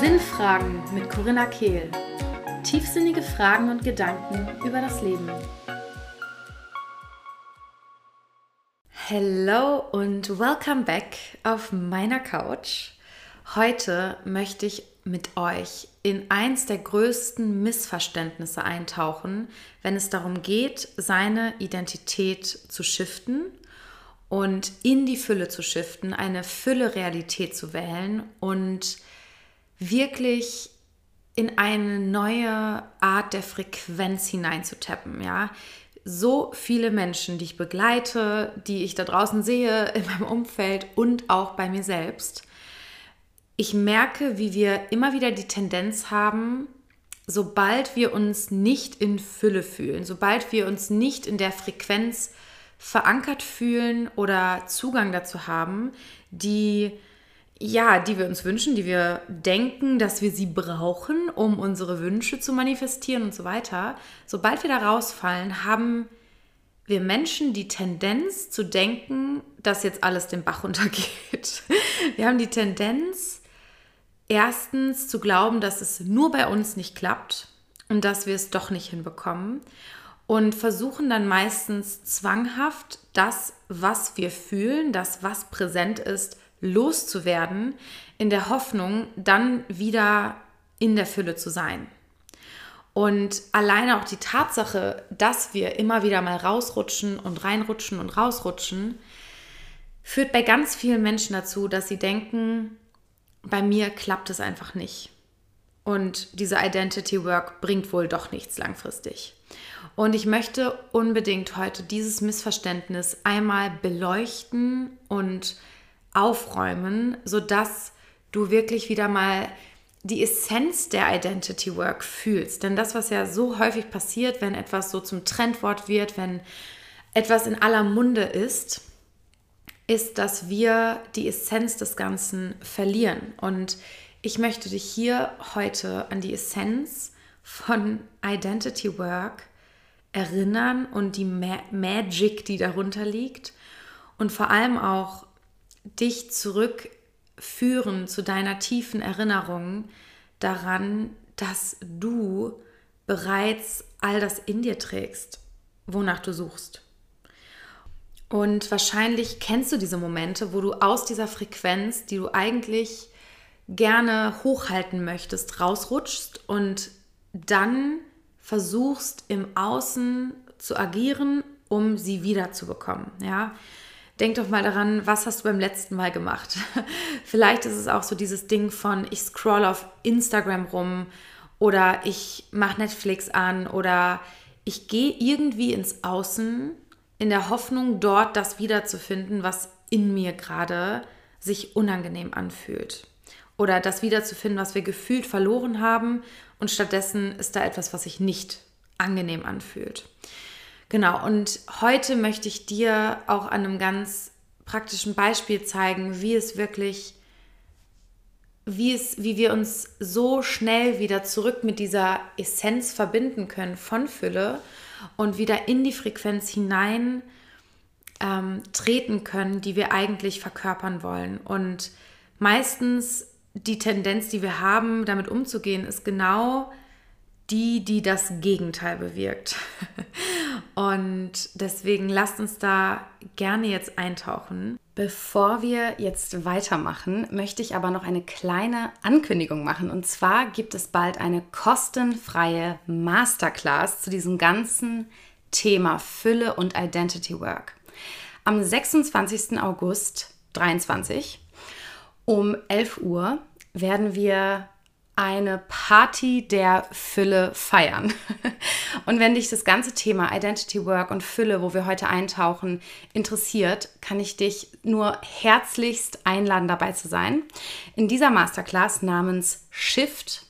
Sinnfragen mit Corinna Kehl. Tiefsinnige Fragen und Gedanken über das Leben. Hello und welcome back auf meiner Couch. Heute möchte ich mit euch in eins der größten Missverständnisse eintauchen, wenn es darum geht, seine Identität zu shiften und in die Fülle zu shiften, eine Fülle-Realität zu wählen und wirklich in eine neue Art der Frequenz hineinzutappen, ja. So viele Menschen, die ich begleite, die ich da draußen sehe in meinem Umfeld und auch bei mir selbst. Ich merke, wie wir immer wieder die Tendenz haben, sobald wir uns nicht in Fülle fühlen, sobald wir uns nicht in der Frequenz verankert fühlen oder Zugang dazu haben, die ja, die wir uns wünschen, die wir denken, dass wir sie brauchen, um unsere Wünsche zu manifestieren und so weiter. Sobald wir da rausfallen, haben wir Menschen die Tendenz zu denken, dass jetzt alles den Bach runtergeht. Wir haben die Tendenz, erstens zu glauben, dass es nur bei uns nicht klappt und dass wir es doch nicht hinbekommen und versuchen dann meistens zwanghaft das, was wir fühlen, das, was präsent ist, loszuwerden, in der Hoffnung, dann wieder in der Fülle zu sein. Und alleine auch die Tatsache, dass wir immer wieder mal rausrutschen und reinrutschen und rausrutschen, führt bei ganz vielen Menschen dazu, dass sie denken, bei mir klappt es einfach nicht. Und diese Identity Work bringt wohl doch nichts langfristig. Und ich möchte unbedingt heute dieses Missverständnis einmal beleuchten und aufräumen, sodass du wirklich wieder mal die Essenz der Identity Work fühlst. Denn das, was ja so häufig passiert, wenn etwas so zum Trendwort wird, wenn etwas in aller Munde ist, ist, dass wir die Essenz des Ganzen verlieren. Und ich möchte dich hier heute an die Essenz von Identity Work erinnern und die Ma Magic, die darunter liegt und vor allem auch dich zurückführen zu deiner tiefen Erinnerung daran, dass du bereits all das in dir trägst, wonach du suchst. Und wahrscheinlich kennst du diese Momente, wo du aus dieser Frequenz, die du eigentlich gerne hochhalten möchtest, rausrutschst und dann versuchst im Außen zu agieren, um sie wiederzubekommen. Ja, denk doch mal daran, was hast du beim letzten Mal gemacht? Vielleicht ist es auch so dieses Ding von, ich scroll auf Instagram rum oder ich mache Netflix an oder ich gehe irgendwie ins Außen in der Hoffnung, dort das wiederzufinden, was in mir gerade sich unangenehm anfühlt. Oder das wiederzufinden, was wir gefühlt verloren haben und stattdessen ist da etwas, was sich nicht angenehm anfühlt. Genau, und heute möchte ich dir auch an einem ganz praktischen Beispiel zeigen, wie es wirklich, wie es, wie wir uns so schnell wieder zurück mit dieser Essenz verbinden können von Fülle und wieder in die Frequenz hinein ähm, treten können, die wir eigentlich verkörpern wollen. Und meistens die Tendenz, die wir haben, damit umzugehen, ist genau die, die das Gegenteil bewirkt. Und deswegen lasst uns da gerne jetzt eintauchen. Bevor wir jetzt weitermachen, möchte ich aber noch eine kleine Ankündigung machen. Und zwar gibt es bald eine kostenfreie Masterclass zu diesem ganzen Thema Fülle und Identity Work. Am 26. August 2023 um 11 Uhr werden wir eine Party der Fülle feiern. Und wenn dich das ganze Thema Identity Work und Fülle, wo wir heute eintauchen, interessiert, kann ich dich nur herzlichst einladen, dabei zu sein. In dieser Masterclass namens Shift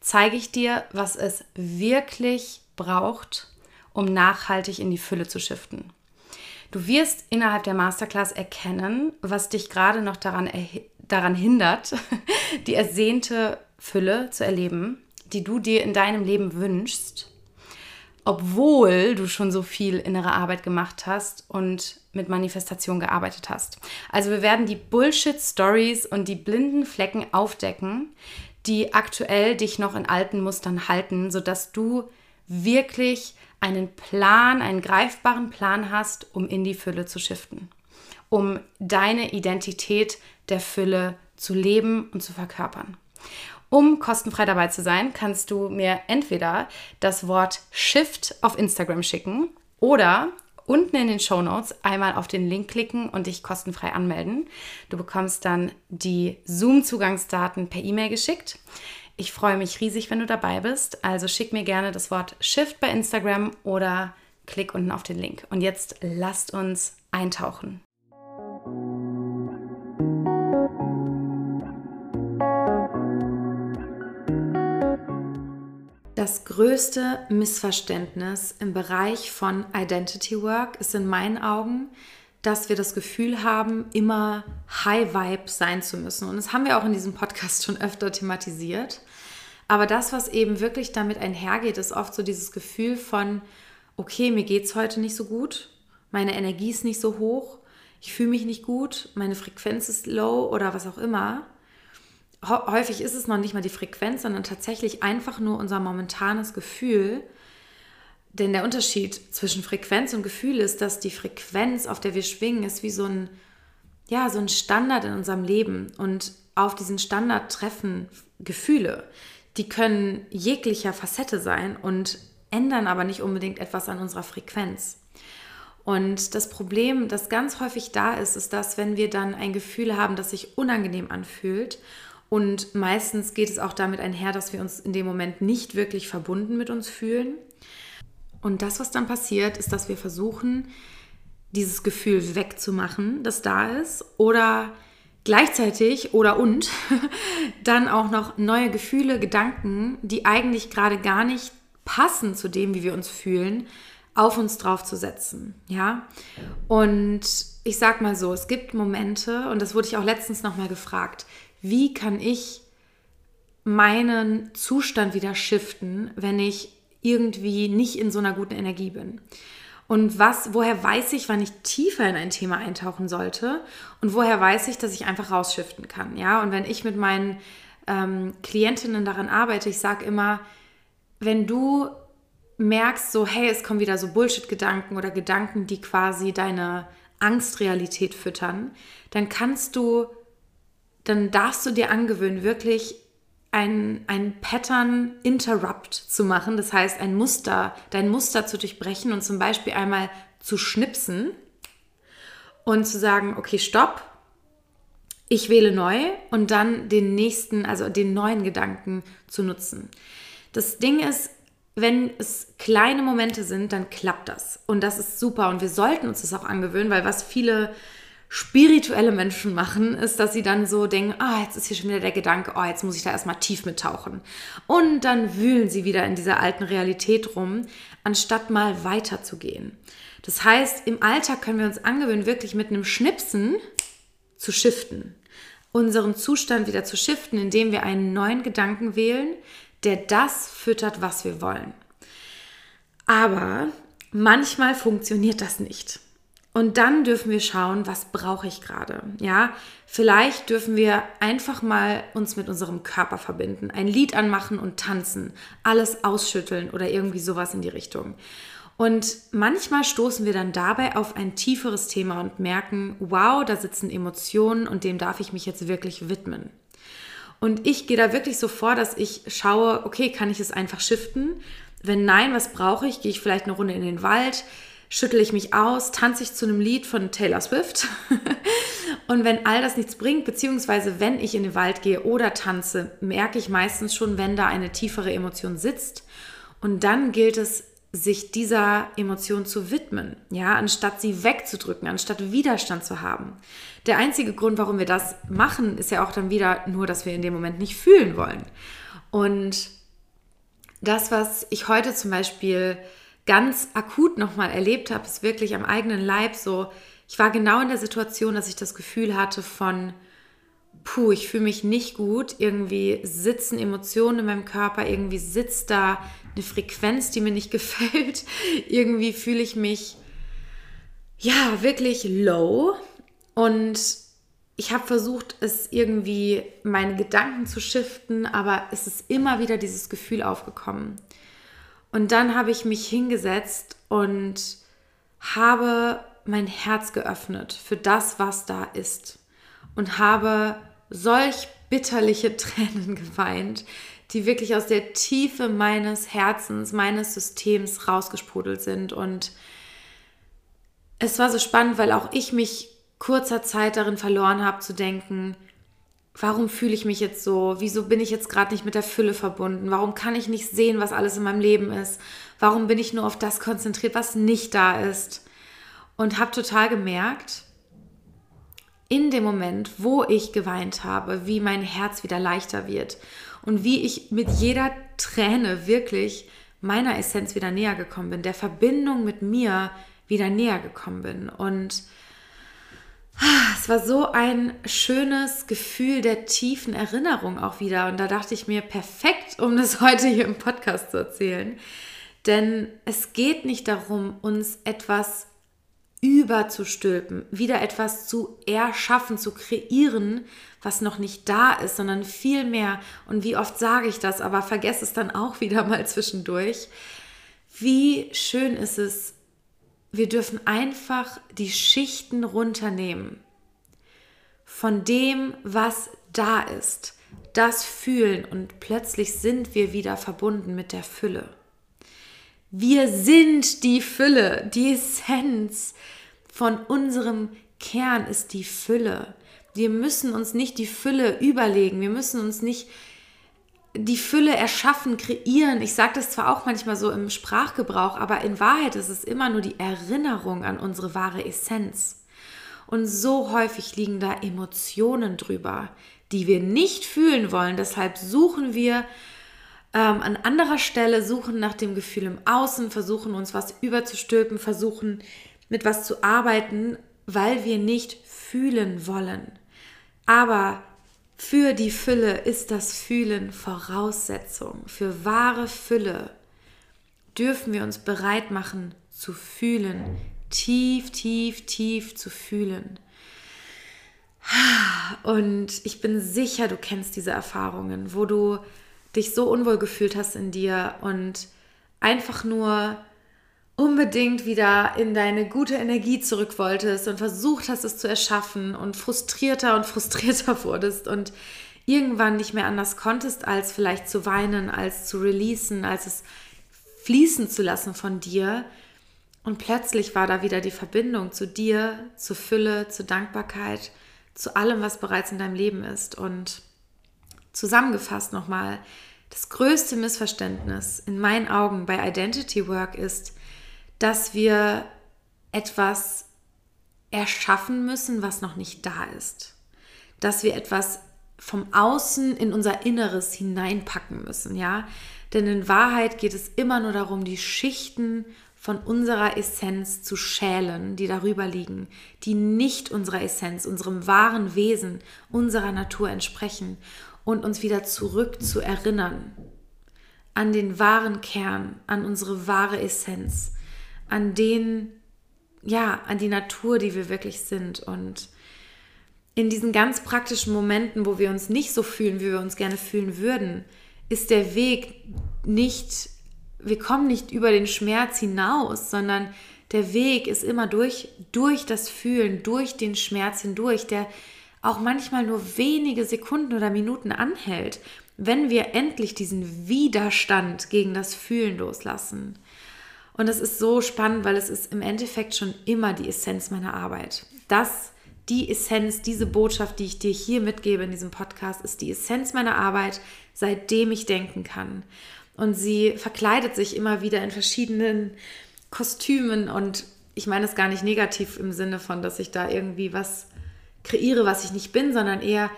zeige ich dir, was es wirklich braucht, um nachhaltig in die Fülle zu shiften. Du wirst innerhalb der Masterclass erkennen, was dich gerade noch daran, daran hindert, die ersehnte Fülle zu erleben, die du dir in deinem Leben wünschst. obwohl du schon so viel innere Arbeit gemacht hast und mit Manifestation gearbeitet hast. Also wir werden die Bullshit-Stories und die blinden Flecken aufdecken, die aktuell dich noch in alten Mustern halten, sodass du wirklich einen Plan, einen greifbaren Plan hast, um in die Fülle zu shiften, um deine Identität der Fülle zu leben und zu verkörpern. Um kostenfrei dabei zu sein, kannst du mir entweder das Wort Shift auf Instagram schicken oder unten in den Show Notes einmal auf den Link klicken und dich kostenfrei anmelden. Du bekommst dann die Zoom-Zugangsdaten per E-Mail geschickt. Ich freue mich riesig, wenn du dabei bist. Also schick mir gerne das Wort Shift bei Instagram oder klick unten auf den Link. Und jetzt lasst uns eintauchen. Das größte Missverständnis im Bereich von Identity Work ist in meinen Augen, dass wir das Gefühl haben, immer High Vibe sein zu müssen. Und das haben wir auch in diesem Podcast schon öfter thematisiert. Aber das, was eben wirklich damit einhergeht, ist oft so dieses Gefühl von, okay, mir geht es heute nicht so gut, meine Energie ist nicht so hoch, ich fühle mich nicht gut, meine Frequenz ist low oder was auch immer häufig ist es noch nicht mal die Frequenz, sondern tatsächlich einfach nur unser momentanes Gefühl. Denn der Unterschied zwischen Frequenz und Gefühl ist, dass die Frequenz, auf der wir schwingen, ist wie so ein, ja, so ein Standard in unserem Leben. Und auf diesen Standard treffen Gefühle. Die können jeglicher Facette sein und ändern aber nicht unbedingt etwas an unserer Frequenz. Und das Problem, das ganz häufig da ist, ist, dass wenn wir dann ein Gefühl haben, das sich unangenehm anfühlt und meistens geht es auch damit einher, dass wir uns in dem Moment nicht wirklich verbunden mit uns fühlen. Und das, was dann passiert, ist, dass wir versuchen, dieses Gefühl wegzumachen, das da ist, oder gleichzeitig oder und dann auch noch neue Gefühle, Gedanken, die eigentlich gerade gar nicht passen zu dem, wie wir uns fühlen, auf uns draufzusetzen. Ja? Und ich sag mal so, es gibt Momente, und das wurde ich auch letztens nochmal gefragt, wie kann ich meinen Zustand wieder shiften, wenn ich irgendwie nicht in so einer guten Energie bin. Und was, woher weiß ich, wann ich tiefer in ein Thema eintauchen sollte? Und woher weiß ich, dass ich einfach rausschiften kann? Ja, und wenn ich mit meinen ähm, Klientinnen daran arbeite, ich sage immer, wenn du merkst, so, hey, es kommen wieder so Bullshit-Gedanken oder Gedanken, die quasi deine Angstrealität füttern, dann kannst du dann darfst du dir angewöhnen, wirklich ein, Pattern Interrupt zu machen. Das heißt, ein Muster, dein Muster zu durchbrechen und zum Beispiel einmal zu schnipsen und zu sagen, okay, stopp, ich wähle neu und dann den nächsten, also den neuen Gedanken zu nutzen. Das Ding ist, wenn es kleine Momente sind, dann klappt das. Und das ist super. Und wir sollten uns das auch angewöhnen, weil was viele spirituelle Menschen machen, ist, dass sie dann so denken, ah, jetzt ist hier schon wieder der Gedanke, oh, jetzt muss ich da erstmal tief mittauchen. Und dann wühlen sie wieder in dieser alten Realität rum, anstatt mal weiterzugehen. Das heißt, im Alltag können wir uns angewöhnen, wirklich mit einem Schnipsen zu shiften. Unseren Zustand wieder zu shiften, indem wir einen neuen Gedanken wählen, der das füttert, was wir wollen. Aber manchmal funktioniert das nicht. Und dann dürfen wir schauen, was brauche ich gerade. Ja, vielleicht dürfen wir einfach mal uns mit unserem Körper verbinden, ein Lied anmachen und tanzen, alles ausschütteln oder irgendwie sowas in die Richtung. Und manchmal stoßen wir dann dabei auf ein tieferes Thema und merken, wow, da sitzen Emotionen und dem darf ich mich jetzt wirklich widmen. Und ich gehe da wirklich so vor, dass ich schaue, okay, kann ich es einfach shiften? Wenn nein, was brauche ich? Gehe ich vielleicht eine Runde in den Wald? Schüttle ich mich aus, tanze ich zu einem Lied von Taylor Swift. und wenn all das nichts bringt, beziehungsweise wenn ich in den Wald gehe oder tanze, merke ich meistens schon, wenn da eine tiefere Emotion sitzt. Und dann gilt es, sich dieser Emotion zu widmen, ja, anstatt sie wegzudrücken, anstatt Widerstand zu haben. Der einzige Grund, warum wir das machen, ist ja auch dann wieder nur, dass wir in dem Moment nicht fühlen wollen. Und das, was ich heute zum Beispiel ganz akut nochmal erlebt habe, ist wirklich am eigenen Leib so, ich war genau in der Situation, dass ich das Gefühl hatte von, puh, ich fühle mich nicht gut, irgendwie sitzen Emotionen in meinem Körper, irgendwie sitzt da eine Frequenz, die mir nicht gefällt, irgendwie fühle ich mich ja wirklich low. Und ich habe versucht, es irgendwie meine Gedanken zu shiften, aber es ist immer wieder dieses Gefühl aufgekommen. Und dann habe ich mich hingesetzt und habe mein Herz geöffnet für das, was da ist. Und habe solch bitterliche Tränen geweint, die wirklich aus der Tiefe meines Herzens, meines Systems rausgesprudelt sind. Und es war so spannend, weil auch ich mich kurzer Zeit darin verloren habe zu denken, warum fühle ich mich jetzt so? Wieso bin ich jetzt gerade nicht mit der Fülle verbunden? Warum kann ich nicht sehen, was alles in meinem Leben ist? Warum bin ich nur auf das konzentriert, was nicht da ist? Und habe total gemerkt, in dem Moment, wo ich geweint habe, wie mein Herz wieder leichter wird und wie ich mit jeder Träne wirklich meiner Essenz wieder näher gekommen bin, der Verbindung mit mir wieder näher gekommen bin. Und es war so ein schönes Gefühl der tiefen Erinnerung auch wieder. Und da dachte ich mir, perfekt, um das heute hier im Podcast zu erzählen. Denn es geht nicht darum, uns etwas überzustülpen, wieder etwas zu erschaffen, zu kreieren, was noch nicht da ist, sondern vielmehr, und wie oft sage ich das, aber vergesse es dann auch wieder mal zwischendurch, wie schön ist es, wir dürfen einfach die Schichten runternehmen von dem, was da ist, das fühlen und plötzlich sind wir wieder verbunden mit der Fülle. Wir sind die Fülle, die Essenz von unserem Kern ist die Fülle. Wir müssen uns nicht die Fülle überlegen, wir müssen uns nicht die Fülle erschaffen, kreieren. Ich sage das zwar auch manchmal so im Sprachgebrauch, aber in Wahrheit ist es immer nur die Erinnerung an unsere wahre Essenz. Und so häufig liegen da Emotionen drüber, die wir nicht fühlen wollen. Deshalb suchen wir ähm, an anderer Stelle, suchen nach dem Gefühl im Außen, versuchen uns was überzustülpen, versuchen mit was zu arbeiten, weil wir nicht fühlen wollen. Aber für die Fülle ist das Fühlen Voraussetzung. Für wahre Fülle dürfen wir uns bereit machen zu fühlen, tief, tief, tief zu fühlen. Und ich bin sicher, du kennst diese Erfahrungen, wo du dich so unwohl gefühlt hast in dir und einfach nur unbedingt wieder in deine gute Energie zurück wolltest und versucht hast, es zu erschaffen und frustrierter und frustrierter wurdest und irgendwann nicht mehr anders konntest, als vielleicht zu weinen, als zu releasen, als es fließen zu lassen von dir. Und plötzlich war da wieder die Verbindung zu dir, zur Fülle, zur Dankbarkeit, zu allem, was bereits in deinem Leben ist. Und zusammengefasst nochmal, das größte Missverständnis in meinen Augen bei Identity Work ist, dass wir etwas erschaffen müssen, was noch nicht da ist. Dass wir etwas vom Außen in unser Inneres hineinpacken müssen, ja? Denn in Wahrheit geht es immer nur darum, die Schichten von unserer Essenz zu schälen, die darüber liegen, die nicht unserer Essenz, unserem wahren Wesen, unserer Natur entsprechen und uns wieder zurück zu erinnern an den wahren Kern, an unsere wahre Essenz an den, ja, an die Natur, die wir wirklich sind. Und in diesen ganz praktischen Momenten, wo wir uns nicht so fühlen, wie wir uns gerne fühlen würden, ist der Weg nicht, wir kommen nicht über den Schmerz hinaus, sondern der Weg ist immer durch, durch das Fühlen, durch den Schmerz hindurch, der auch manchmal nur wenige Sekunden oder Minuten anhält, wenn wir endlich diesen Widerstand gegen das Fühlen loslassen. Und es ist so spannend, weil es ist im Endeffekt schon immer die Essenz meiner Arbeit. Das, die Essenz, diese Botschaft, die ich dir hier mitgebe in diesem Podcast, ist die Essenz meiner Arbeit, seitdem ich denken kann. Und sie verkleidet sich immer wieder in verschiedenen Kostümen und ich meine es gar nicht negativ im Sinne von, dass ich da irgendwie was kreiere, was ich nicht bin, sondern eher,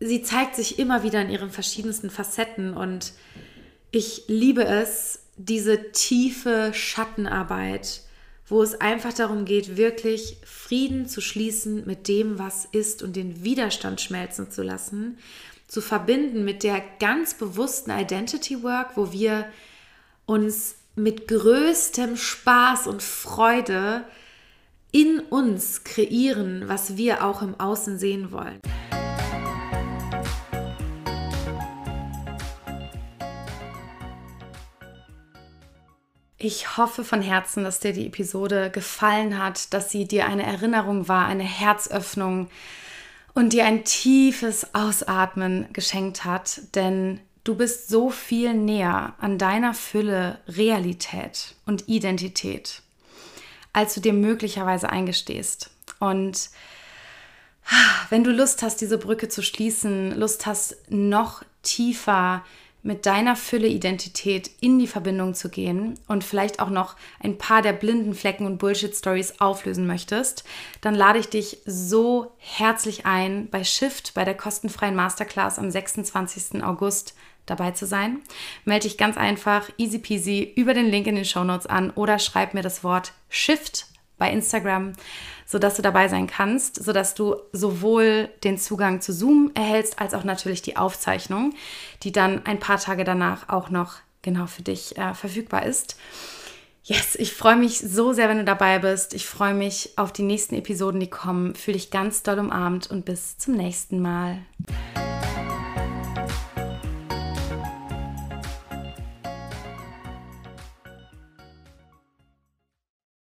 sie zeigt sich immer wieder in ihren verschiedensten Facetten und ich liebe es, diese tiefe Schattenarbeit wo es einfach darum geht, wirklich Frieden zu schließen mit dem, was ist und den Widerstand schmelzen zu lassen, zu verbinden mit der ganz bewussten Identity Work, wo wir uns mit größtem Spaß und Freude in uns kreieren, was wir auch im Außen sehen wollen. Ich hoffe von Herzen, dass dir die Episode gefallen hat, dass sie dir eine Erinnerung war, eine Herzöffnung und dir ein tiefes Ausatmen geschenkt hat, denn du bist so viel näher an deiner Fülle Realität und Identität, als du dir möglicherweise eingestehst. Und wenn du Lust hast, diese Brücke zu schließen, Lust hast, noch tiefer mit deiner Fülle-Identität in die Verbindung zu gehen und vielleicht auch noch ein paar der blinden Flecken und Bullshit-Stories auflösen möchtest, dann lade ich dich so herzlich ein, bei Shift, bei der kostenfreien Masterclass am 26. August dabei zu sein. Melde dich ganz einfach, easy peasy, über den Link in den Show Notes an oder schreib mir das Wort Shift bei Instagram sodass du dabei sein kannst, sodass du sowohl den Zugang zu Zoom erhältst, als auch natürlich die Aufzeichnung, die dann ein paar Tage danach auch noch genau für dich äh, verfügbar ist. Yes, ich freue mich so sehr, wenn du dabei bist. Ich freue mich auf die nächsten Episoden, die kommen. Fühle dich ganz doll umarmt und bis zum nächsten Mal.